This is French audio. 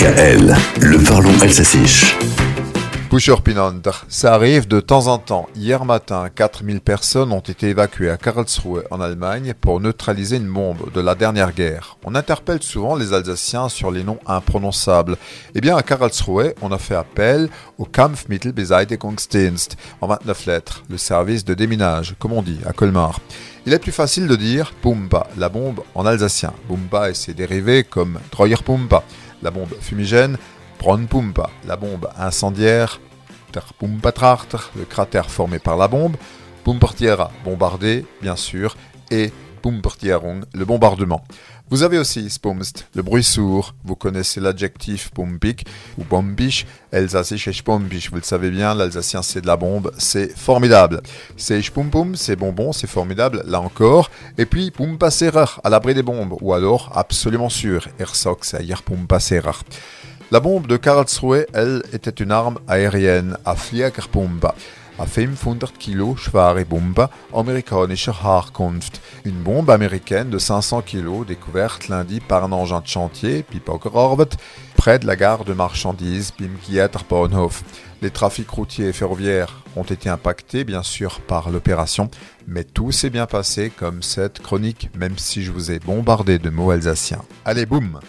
DKL, le parlons alsacien. Pinonder, ça arrive de temps en temps. Hier matin, 4000 personnes ont été évacuées à Karlsruhe en Allemagne pour neutraliser une bombe de la dernière guerre. On interpelle souvent les Alsaciens sur les noms imprononçables. Eh bien, à Karlsruhe, on a fait appel au Kampfmittelbeseitigungsdienst en 29 lettres, le service de déminage, comme on dit à Colmar. Il est plus facile de dire Pumpa, la bombe en alsacien. Pumpa et ses dérivés comme Treuerpumpa, la bombe fumigène, Pumpa, la bombe incendiaire, le cratère formé par la bombe, Pumpertiera, bombardé, bien sûr, et Le bombardement. Vous avez aussi Spumst, le bruit sourd. Vous connaissez l'adjectif pumpik ou bombich, elsassisch et vous le savez bien, l'alsacien c'est de la bombe, c'est formidable. C'est pum c'est bonbon, c'est formidable, là encore. Et puis pumpaserer, à l'abri des bombes, ou alors absolument sûr, ersox, hier pumpaserer. La bombe de Karlsruhe, elle, était une arme aérienne à Fliegerpumpe, à 500 kg schwere Bombe amerikanischer Herkunft. Une bombe américaine de 500 kg découverte lundi par un engin de chantier, Pipokerorvet, près de la gare de marchandises Pimkieter Bahnhof. Les trafics routiers et ferroviaires ont été impactés, bien sûr, par l'opération, mais tout s'est bien passé comme cette chronique, même si je vous ai bombardé de mots alsaciens. Allez, boum